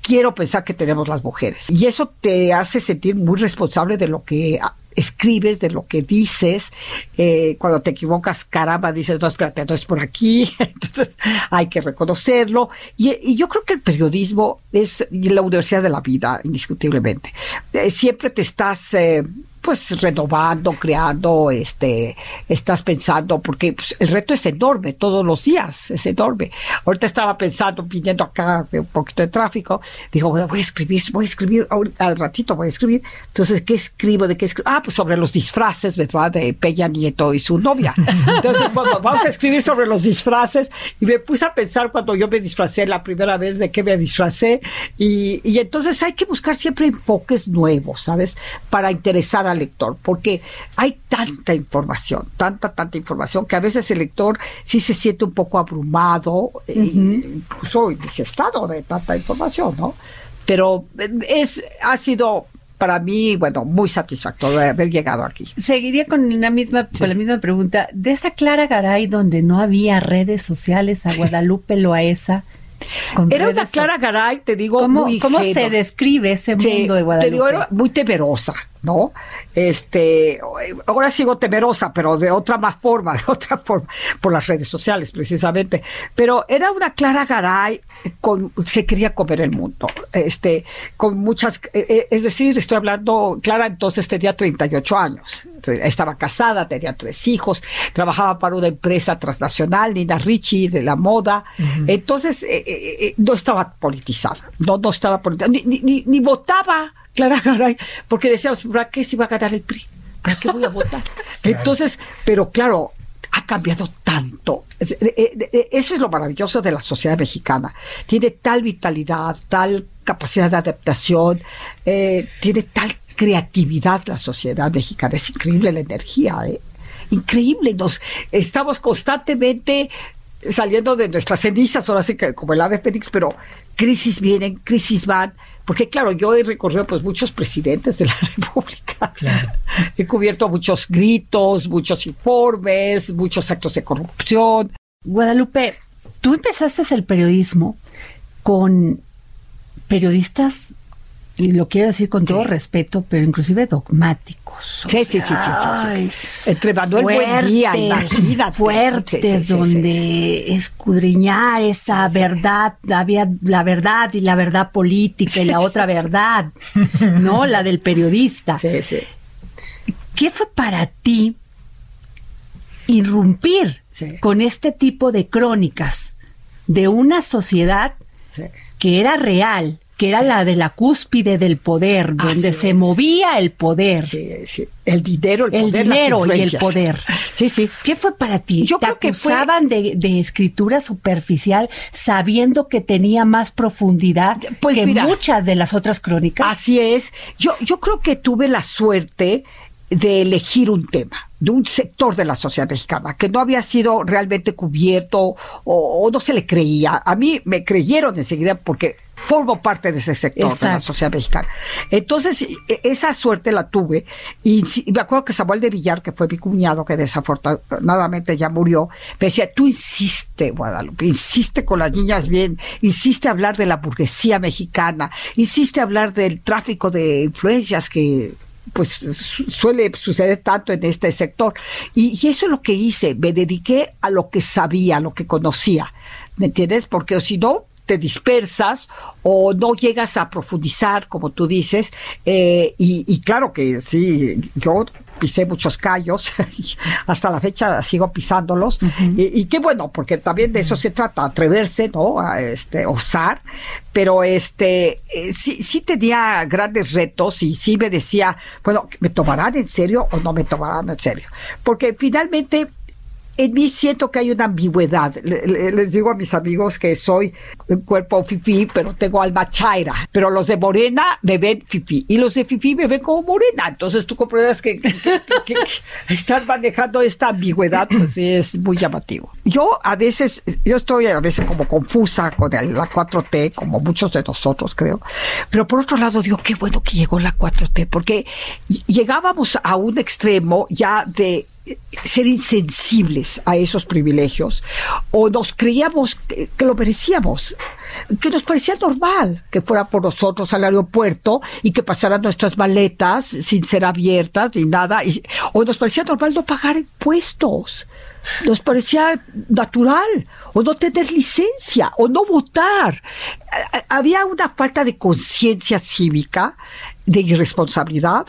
quiero pensar que tenemos las mujeres. Y eso te hace sentir muy responsable de lo que escribes, de lo que dices. Eh, cuando te equivocas, caramba, dices, no, espérate, no es por aquí. Entonces hay que reconocerlo. Y, yo creo que el periodismo es la universidad de la vida, indiscutiblemente. Eh, siempre te estás... eh, pues renovando, creando, este, estás pensando, porque pues, el reto es enorme todos los días, es enorme. Ahorita estaba pensando, viniendo acá, un poquito de tráfico, digo, bueno, voy a escribir, voy a escribir, al ratito voy a escribir. Entonces, ¿qué escribo? ¿De qué escribo? Ah, pues sobre los disfraces, ¿verdad? De Peña Nieto y su novia. Entonces, bueno, vamos a escribir sobre los disfraces. Y me puse a pensar cuando yo me disfracé la primera vez de qué me disfracé. Y, y entonces hay que buscar siempre enfoques nuevos, ¿sabes? Para interesar al lector, porque hay tanta información, tanta, tanta información, que a veces el lector sí se siente un poco abrumado, e incluso indigestado de tanta información, ¿no? Pero eh, es, ha sido para mí, bueno, muy satisfactorio haber llegado aquí. Seguiría con una misma, con la misma pregunta. De esa Clara Garay donde no había redes sociales a Guadalupe Loaesa. Con Era una Clara Garay, te digo, ¿Cómo, muy cómo ingenua. se describe ese Sí, mundo de Guadalupe? Te digo, era muy temerosa, ¿no? Este, ahora sigo temerosa, pero de otra más forma, de otra forma, por las redes sociales precisamente. Pero era una Clara Garay con, se quería comer el mundo, este, con muchas, eh, eh, es decir, estoy hablando, Clara entonces tenía 38 años, estaba casada, tenía tres hijos, trabajaba para una empresa transnacional, Nina Ricci, de la moda, entonces eh, eh, eh, no estaba politizada, no, no estaba politizada, ni, ni, ni- votaba Clara Garay, porque decíamos, ¿para qué se iba a ganar el PRI? ¿Para qué voy a votar? Entonces, pero claro, ha cambiado tanto. Es- Eso es lo maravilloso de la sociedad mexicana. Tiene tal vitalidad, tal capacidad de adaptación, eh, tiene tal creatividad la sociedad mexicana. Es increíble la energía, ¿eh? Increíble. Nos estamos constantemente saliendo de nuestras cenizas, ahora sí que como el ave fénix, pero crisis vienen, crisis van, porque claro, yo he recorrido pues muchos presidentes de la República, he cubierto muchos gritos, muchos informes, muchos actos de corrupción. Guadalupe, tú empezaste el periodismo con periodistas, y lo quiero decir con todo respeto, pero inclusive dogmáticos. Sí, sí, sí, sí, sí, sí. Entre Manuel Buendía, fuertes, imagínate. Fuertes, donde escudriñar esa verdad, había la verdad y la verdad política y la otra verdad, ¿no? La del periodista. Sí, sí. ¿Qué fue para ti irrumpir con este tipo de crónicas de una sociedad que era real, que era la de la cúspide del poder, donde se movía el poder? Sí, sí. El dinero, el, El poder, las dinero y el poder. Sí, sí. ¿Qué fue para ti? Yo ¿Te creo que fue- acusaban de, de escritura superficial sabiendo que tenía más profundidad Pues que mira, muchas de las otras crónicas? Así es. Yo, yo creo que tuve la suerte de elegir un tema, de un sector de la sociedad mexicana que no había sido realmente cubierto o, o no se le creía. A mí me creyeron enseguida porque formo parte de ese sector de la sociedad mexicana. Entonces, e- esa suerte la tuve. Y sí- me acuerdo que Samuel de Villar, que fue mi cuñado, que desafortunadamente ya murió, me decía, tú insiste, Guadalupe, insiste con las niñas bien, insiste hablar de la burguesía mexicana, insiste hablar del tráfico de influencias que pues su- suele suceder tanto en este sector. Y, y eso es lo que hice, me dediqué a lo que sabía, a lo que conocía, ¿me entiendes? Porque si no, te dispersas o no llegas a profundizar, como tú dices, eh, y, y claro que sí, yo pisé muchos callos, hasta la fecha sigo pisándolos, y, y qué bueno, porque también de eso se trata, atreverse, ¿no? A este, osar, pero este, eh, sí, sí tenía grandes retos y sí me decía, bueno, ¿me tomarán en serio o no me tomarán en serio? Porque finalmente en mí siento que hay una ambigüedad. Le- le- Les digo a mis amigos que soy un cuerpo fifí, pero tengo alma chaira. Pero los de Morena me ven fifí y los de fifí me ven como Morena. Entonces tú comprendes que, que- estar manejando esta ambigüedad pues sí es muy llamativo. Yo a veces, yo estoy a veces como confusa con la 4T, como muchos de nosotros creo. Pero por otro lado digo, qué bueno que llegó la 4T, porque ll- llegábamos a un extremo ya de ser insensibles a esos privilegios o nos creíamos que, lo merecíamos, que nos parecía normal que fuera por nosotros al aeropuerto y que pasaran nuestras maletas sin ser abiertas ni nada, o nos parecía normal no pagar impuestos. Nos parecía natural, o no tener licencia, o no votar. Había una falta de conciencia cívica, de irresponsabilidad,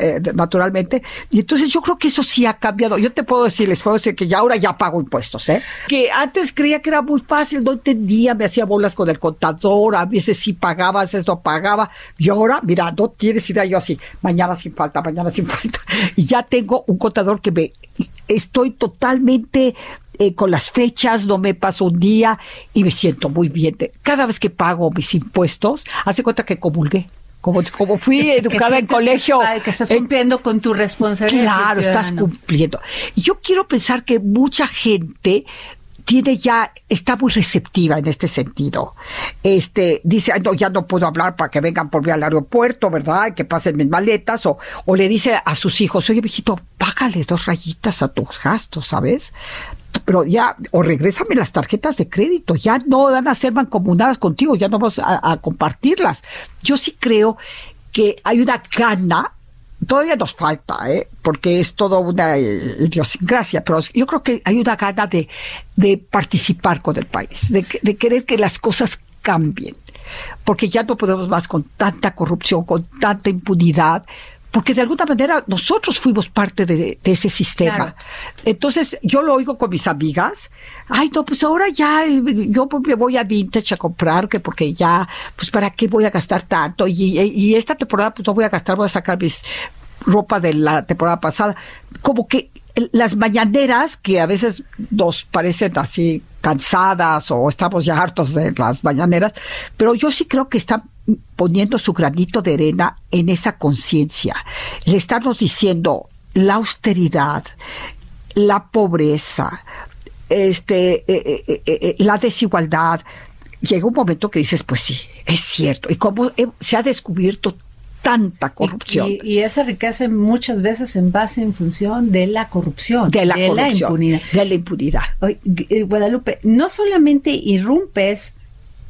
eh, naturalmente. Y entonces yo creo que eso sí ha cambiado. Yo te puedo decir, les puedo decir que ya ahora ya pago impuestos, ¿eh? Que antes creía que era muy fácil, no entendía, me hacía bolas con el contador, a veces sí pagaba, a veces no pagaba. Y ahora, mira, no tienes idea, yo así, mañana sin falta, mañana sin falta. Y ya tengo un contador que me, estoy totalmente eh, con las fechas, no me paso un día y me siento muy bien. Cada vez que pago mis impuestos, hace cuenta que comulgué. Como, como fui educada en que- colegio. que estás en- cumpliendo con tu responsabilidad. Claro, estás cumpliendo. Yo quiero pensar que mucha gente tiene ya, está muy receptiva en este sentido. Este, dice, "Ay, no, ya no puedo hablar para que vengan por mí al aeropuerto, ¿verdad? Y que pasen mis maletas, o, o le dice a sus hijos, oye, viejito, págale dos rayitas a tus gastos, ¿sabes? Pero ya, o regrésame las tarjetas de crédito, ya no van a ser mancomunadas contigo, ya no vamos a, compartirlas. Yo sí creo que hay una gana Todavía nos falta, ¿eh? porque es toda una eh, idiosincrasia, pero yo creo que hay una gana de, de participar con el país, de, de querer que las cosas cambien, porque ya no podemos más con tanta corrupción, con tanta impunidad, porque de alguna manera nosotros fuimos parte de, de ese sistema. Claro. Entonces yo lo oigo con mis amigas, ay no, pues ahora ya eh, yo me voy a Vintage a comprar, que porque ya, pues para qué voy a gastar tanto, y, y- y esta temporada pues no voy a gastar, voy a sacar mis ropa de la temporada pasada. Como que las mañaneras, que a veces nos parecen así cansadas o estamos ya hartos de las mañaneras, pero yo sí creo que están poniendo su granito de arena en esa conciencia, el estarnos diciendo la austeridad, la pobreza, este, eh, eh, eh, la desigualdad. Llega un momento que dices, pues sí, es cierto. Y cómo se ha descubierto tanta corrupción. Y, y esa riqueza muchas veces en base en función de la corrupción, de la corrupción, impunidad. de la impunidad. Guadalupe, no solamente irrumpes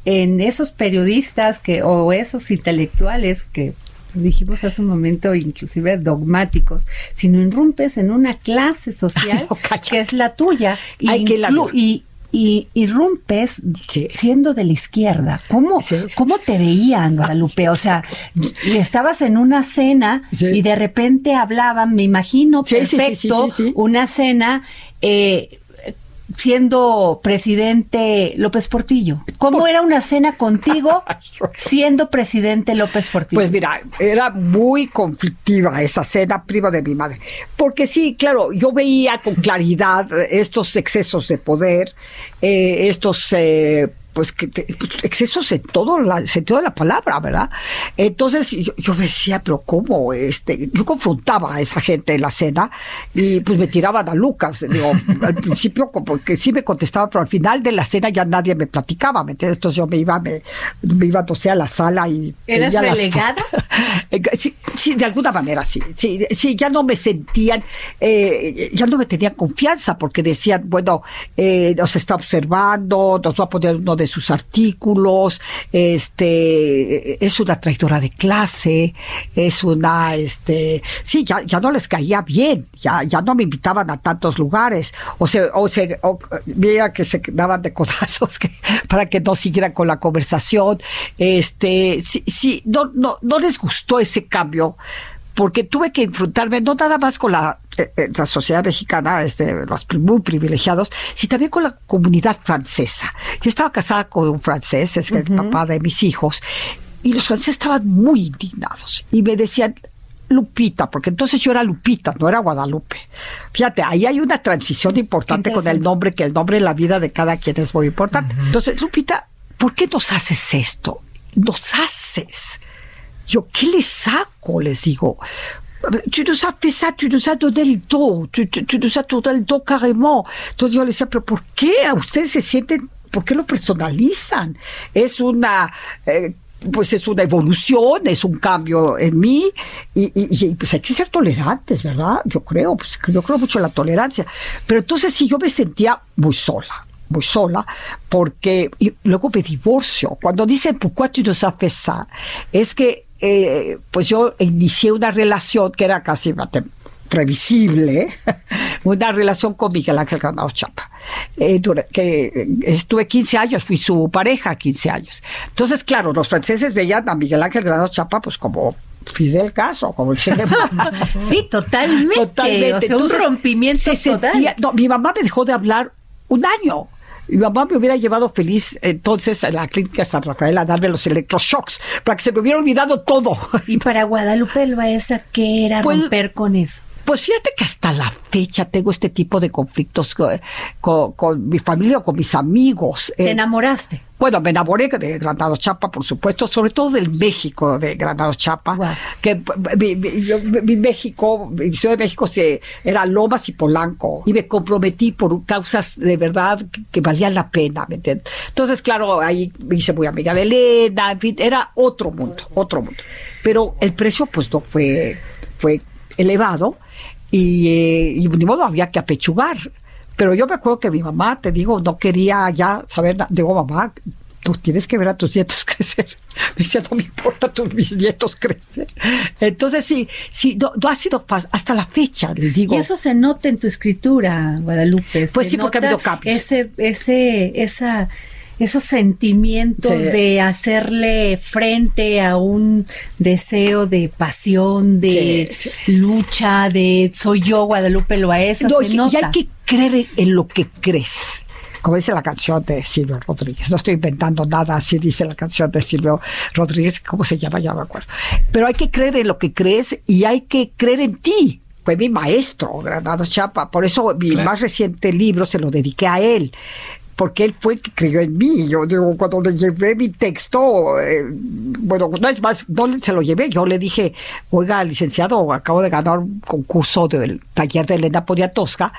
en esos periodistas que o esos intelectuales que dijimos hace un momento inclusive dogmáticos, sino irrumpes en una clase social que es la tuya y, que la- y, y irrumpes siendo de la izquierda. ¿Cómo, ¿Cómo te veían, Guadalupe? O sea, estabas en una cena y de repente hablaban, me imagino, perfecto, una cena eh, siendo presidente López Portillo. ¿Cómo era una cena contigo siendo presidente López Portillo? Pues mira, era muy conflictiva esa cena, prima de mi madre. Porque sí, claro, yo veía con claridad estos excesos de poder, eh, estos eh, pues, que te- pues, excesos en todo la- sentido de la palabra, ¿verdad? Entonces yo, decía, pero ¿cómo? Este, yo confrontaba a esa gente en la cena y pues me tiraban a Lucas. Digo, al principio como que sí me contestaba, pero al final de la cena ya nadie me platicaba, ¿me entiendes? Entonces yo me iba, me, me iba, no sé, a la sala y... ¿Eras relegada? Eh, Sí, sí, de alguna manera sí. Sí, sí ya no me sentían, eh, ya no me tenían confianza porque decían, bueno, eh, nos está observando, nos va a poner uno de sus artículos, este, es una traidora de clase, es una, este, sí, ya, ya no les caía bien, ya, ya no me invitaban a tantos lugares, o se, o se, o, que se daban de codazos que, para que no siguieran con la conversación, este, sí, sí, no, no, no les gustó ese cambio, porque tuve que enfrentarme no nada más con la, eh, eh, la sociedad mexicana, este, los muy privilegiados, sino también con la comunidad francesa. Yo estaba casada con un francés, es el papá de mis hijos, y los franceses estaban muy indignados y me decían, Lupita, porque entonces yo era Lupita, no era Guadalupe. Fíjate, ahí hay una transición importante con el nombre, que el nombre en la vida de cada quien es muy importante. Entonces, Lupita, ¿por qué nos haces esto? Nos haces. Yo, ¿qué les hago? Les digo. Tu nous as fait ça, tu nous as donné el do, tu, tu, tu nous as donné el do carrément. Entonces yo le decía, pero ¿por qué a ustedes se sienten, por qué lo personalizan? Es una, eh, pues es una evolución, es un cambio en mí y, y- y, pues hay que ser tolerantes, ¿verdad? Yo creo, pues yo creo mucho en la tolerancia. Pero entonces sí, yo me sentía muy sola muy sola, porque y luego me divorcio. Cuando dicen, ¿por qué tú nos has fait ça? Es que, eh, pues yo inicié una relación que era casi previsible, una relación con Miguel Ángel Granados Chapa, eh, que eh, estuve 15 años, fui su pareja 15 años. Entonces, claro, los franceses veían a Miguel Ángel Granados Chapa pues como Fidel Castro, como el Guevara. Sí, totalmente. O sea, un rompimiento se total. sentía- no, mi mamá me dejó de hablar un año. Mi mamá me hubiera llevado feliz entonces a la clínica San Rafael a darme los electroshocks para que se me hubiera olvidado todo. Y para Guadalupe Loaesa, ¿qué era Pues- romper con eso? Pues fíjate que hasta la fecha tengo este tipo de conflictos co- con, con mi familia o con mis amigos. ¿Te Eh, enamoraste? Bueno, me enamoré de Granados Chapa, por supuesto, sobre todo del México de Granados Chapa, que mi, mi- yo- mi México, mi Ciudad de México se, era Lomas y Polanco, y me comprometí por causas de verdad que, que valían la pena, ¿me entiendes? Entonces, claro, ahí me hice muy amiga de Elena, en fin, era otro mundo, otro mundo. Pero el precio, pues, no fue, fue elevado, y, eh, y ni modo, había que apechugar. Pero yo me acuerdo que mi mamá, te digo, no quería ya saber nada. Digo, mamá, tú tienes que ver a tus nietos crecer. Me decía, no me importa, tus mis nietos crecen. Entonces, sí, sí, no, no ha sido hasta la fecha, les digo. Y eso se nota en tu escritura, Guadalupe. Pues se sí, porque ha habido cambios. Ese, ese, esa, esos sentimientos Sí. de hacerle frente a un deseo de pasión, de Sí, lucha, de soy yo, Guadalupe Loaesa. No, se y, hay que creer en, lo que crees. Como dice la canción de Silvio Rodríguez. No estoy inventando nada, así dice la canción de Silvio Rodríguez. ¿Cómo se llama? Ya no me acuerdo. Pero hay que creer en lo que crees y hay que creer en ti. Fue mi maestro, Granados Chapa. Por eso mi Claro. más reciente libro se lo dediqué a él. Porque él fue que creyó en mí. Yo digo, cuando le llevé mi texto, eh, bueno, no es más, no se lo llevé. Yo le dije, oiga, licenciado, acabo de ganar un concurso del taller de Elena Poniatowska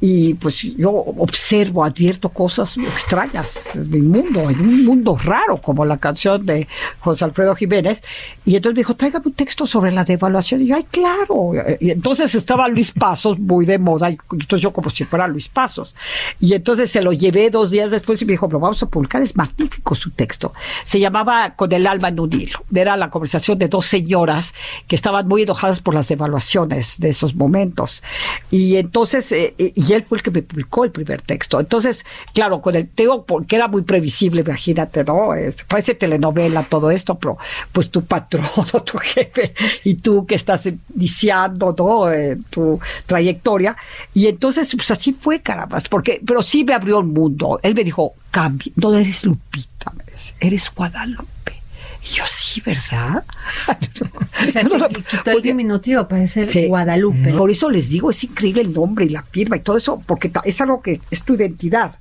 y pues yo observo, advierto cosas extrañas en mi mundo, en un mundo raro, como la canción de José Alfredo Jiménez. Y entonces me dijo, tráigame un texto sobre la devaluación. Y yo, ay, claro. Y entonces estaba Luis Pasos muy de moda, y entonces yo como si fuera Luis Pasos. Y entonces se lo llevé dos días después y me dijo, lo vamos a publicar, es magnífico su texto. Se llamaba Con el alma en un hilo. Era la conversación de dos señoras que estaban muy enojadas por las devaluaciones de esos momentos. Y entonces, eh, y él fue el que me publicó el primer texto. Entonces, claro, con el Teo, porque era muy previsible, imagínate, ¿no? Es- parece telenovela todo esto, pero pues tu patrono, tu jefe, y tú que estás iniciando, ¿no? Eh, tu trayectoria. Y entonces, pues así fue, caramba, porque, pero sí me abrió el mundo. Él me dijo, cambia, no eres Lupita, eres Guadalupe. Y yo, sí, ¿verdad? O sea, te quitó el diminutivo para ser Sí. Guadalupe. Por eso les digo, es increíble el nombre y la firma y todo eso, porque es algo que es tu identidad.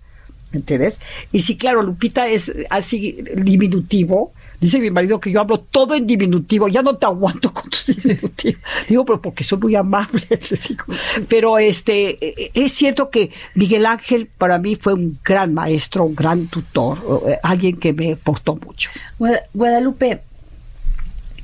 ¿me entiendes? Y sí, claro, Lupita es así diminutivo. Dice mi marido que yo hablo todo en diminutivo, ya no te aguanto con tus diminutivos. Digo, pero porque soy muy amable. le digo. Pero este, eh, es cierto que Miguel Ángel para mí fue un gran maestro, un gran tutor, eh, alguien que me portó mucho. Guada- Guadalupe,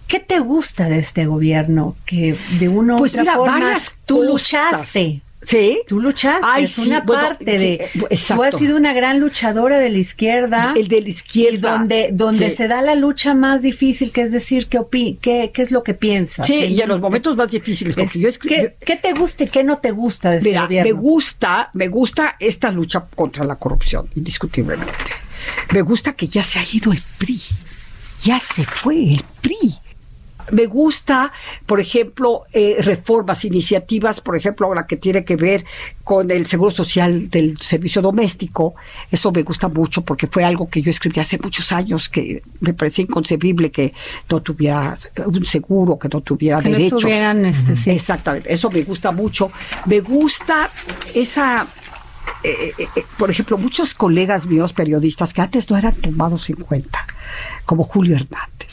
¿qué te gusta de este gobierno? Que de una u Pues otra mira, forma varias tú cosas. luchaste. ¿Sí? Tú luchaste, Ay, es sí, una bueno, parte de... eh, Tú exacto. has sido una gran luchadora de la izquierda. El de la izquierda. Y donde, donde Sí. se da la lucha más difícil, que es decir, ¿qué, opi qué, qué es lo que piensas? Sí, y en los momentos más difíciles, porque yo. ¿Qué, qué te gusta y qué no te gusta de este Mira, gobierno? me gusta, me gusta esta lucha contra la corrupción, indiscutiblemente. Me gusta que ya se ha ido el PRI. Ya se fue el PRI. Me gusta, por ejemplo, eh, reformas, iniciativas, por ejemplo, la que tiene que ver con el seguro social del servicio doméstico. Eso me gusta mucho porque fue algo que yo escribí hace muchos años que me parecía inconcebible que no tuviera un seguro, que no tuviera Que no derechos. estuvieran, este, sí. Exactamente, eso me gusta mucho. Me gusta esa, eh, eh, eh, por ejemplo, muchos colegas míos periodistas que antes no eran tomados en cuenta, como Julio Hernández.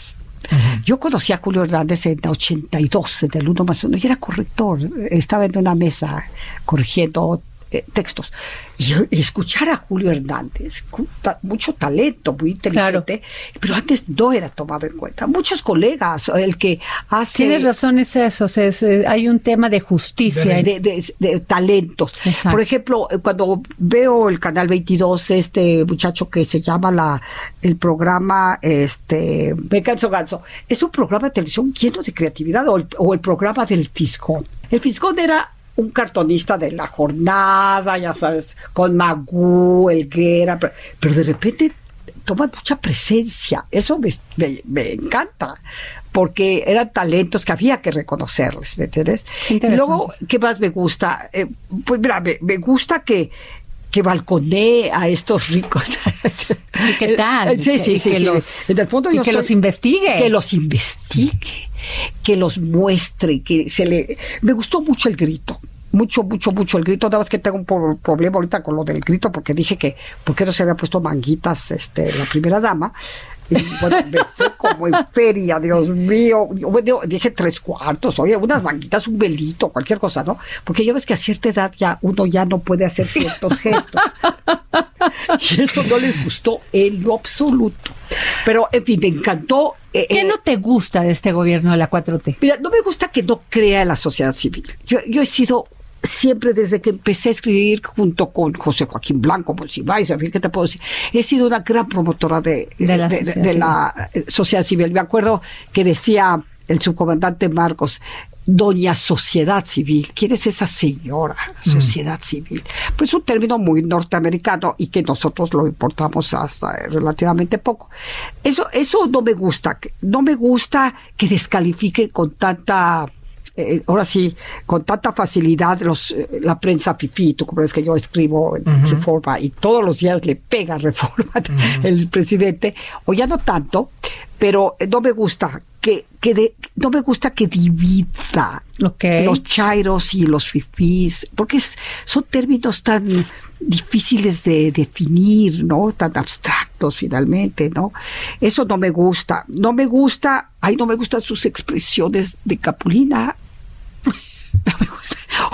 Yo conocí a Julio Hernández en 82, en el 1 más 1, y era corrector. Estaba en una mesa corrigiendo eh, textos. Y, escuchar a Julio Hernández, con ta- mucho talento, muy inteligente, pero antes no era tomado en cuenta. Muchos colegas, el que hace... Tienes razón, es eso. o sea, es, eh, hay un tema de justicia. de, de- de talentos. Exacto. Por ejemplo, eh, cuando veo el canal 22, este muchacho que se llama la el programa este Me canso ganso, es un programa de televisión lleno de creatividad o el, o el programa del Fiscón. El Fiscón era un cartonista de la jornada, ya sabes, con Magú, Elguera, pero, pero de repente toma mucha presencia. Eso me, me- me encanta, porque eran talentos que había que reconocerles, ¿me entiendes? Y luego, ¿qué más me gusta? Eh, pues mira, me, me gusta que que balconee a estos ricos. ¿Y qué tal? Sí, sí, Y sí. que sí. los- en el fondo y yo que soy- los investigue. Que los investigue, que los muestre, que se le... Me gustó mucho el grito. Mucho, mucho, mucho el grito. Nada más que tengo un problema ahorita con lo del grito porque dije que, ¿por qué no se había puesto manguitas este, la primera dama? Y bueno, me fue como en feria, Dios mío. Yo, dije tres cuartos, oye, unas manguitas, un velito, cualquier cosa, ¿no? Porque ya ves que a cierta edad ya uno ya no puede hacer ciertos gestos. Y eso no les gustó en lo absoluto. Pero, en fin, me encantó. eh, ¿Qué eh, no te gusta de este gobierno de la 4T? Mira, no me gusta que no crea la sociedad civil. Yo, yo he sido siempre desde que empecé a escribir junto con José Joaquín Blanco, Monsiváis, en fin, ¿qué te puedo decir? He sido una gran promotora de, De la de- sociedad de civil. la eh, sociedad civil. Me acuerdo que decía el subcomandante Marcos, Doña Sociedad Civil, ¿quién es esa señora? Sociedad Civil. Pues es un término muy norteamericano y que nosotros lo importamos hasta relativamente poco. Eso, eso no me gusta. No me gusta que descalifique con tanta eh, ahora sí, con tanta facilidad los, eh, la prensa fifí, tú como ves que yo escribo en Ujú. Reforma y todos los días le pega Reforma el presidente, o ya no tanto, pero eh, no me gusta que, que de- no me gusta que divida los chairos y los fifís, porque es- son términos tan difíciles de definir, ¿no? Tan abstractos finalmente, ¿no? Eso no me gusta. No me gusta, ay, no me gustan sus expresiones de Capulina.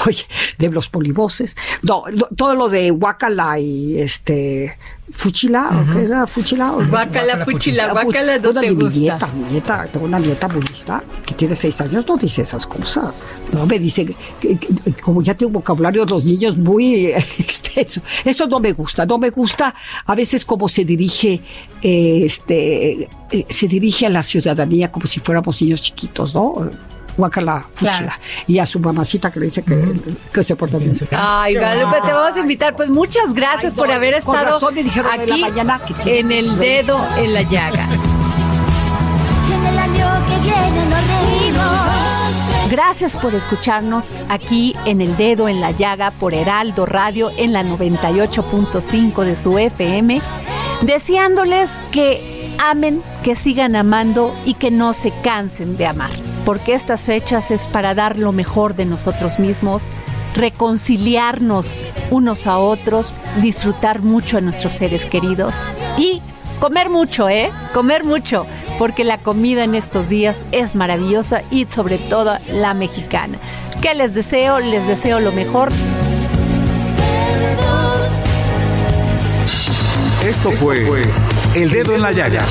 Oye, de los polivoces. No, todo lo de Huacala y este Fuchila, ¿o qué era? Fuchila. o- Guácala, fuchila, guácala, no te mi gusta. nieta, mi nieta, tengo una nieta budista que tiene seis años, no dice esas cosas. No, me dice que, que- que como ya tengo vocabulario de los niños muy extenso. Eso no me gusta. No me gusta a veces cómo se dirige, eh, este, eh, se dirige a la ciudadanía como si fuéramos niños chiquitos, ¿no? Guacala. Claro. Y a su mamacita que le dice que, que se porta bien. Ay, Guadalupe, te vamos a invitar. Pues muchas gracias por haber estado razón me dijeron en la aquí mañana que tiene- en el dedo en la llaga. En el año que viene nos reímos. Gracias por escucharnos aquí en El Dedo en la Llaga por Heraldo Radio en la 98.5 de su FM, deseándoles que amen, que sigan amando y que no se cansen de amar. Porque estas fechas es para dar lo mejor de nosotros mismos, reconciliarnos unos a otros, disfrutar mucho a nuestros seres queridos y comer mucho, ¿eh? Comer mucho, porque la comida en estos días es maravillosa y sobre todo la mexicana. ¿Qué les deseo? Les deseo lo mejor. Esto fue El Dedo en la Yaya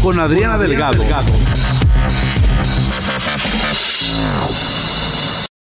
con Adriana Delgado.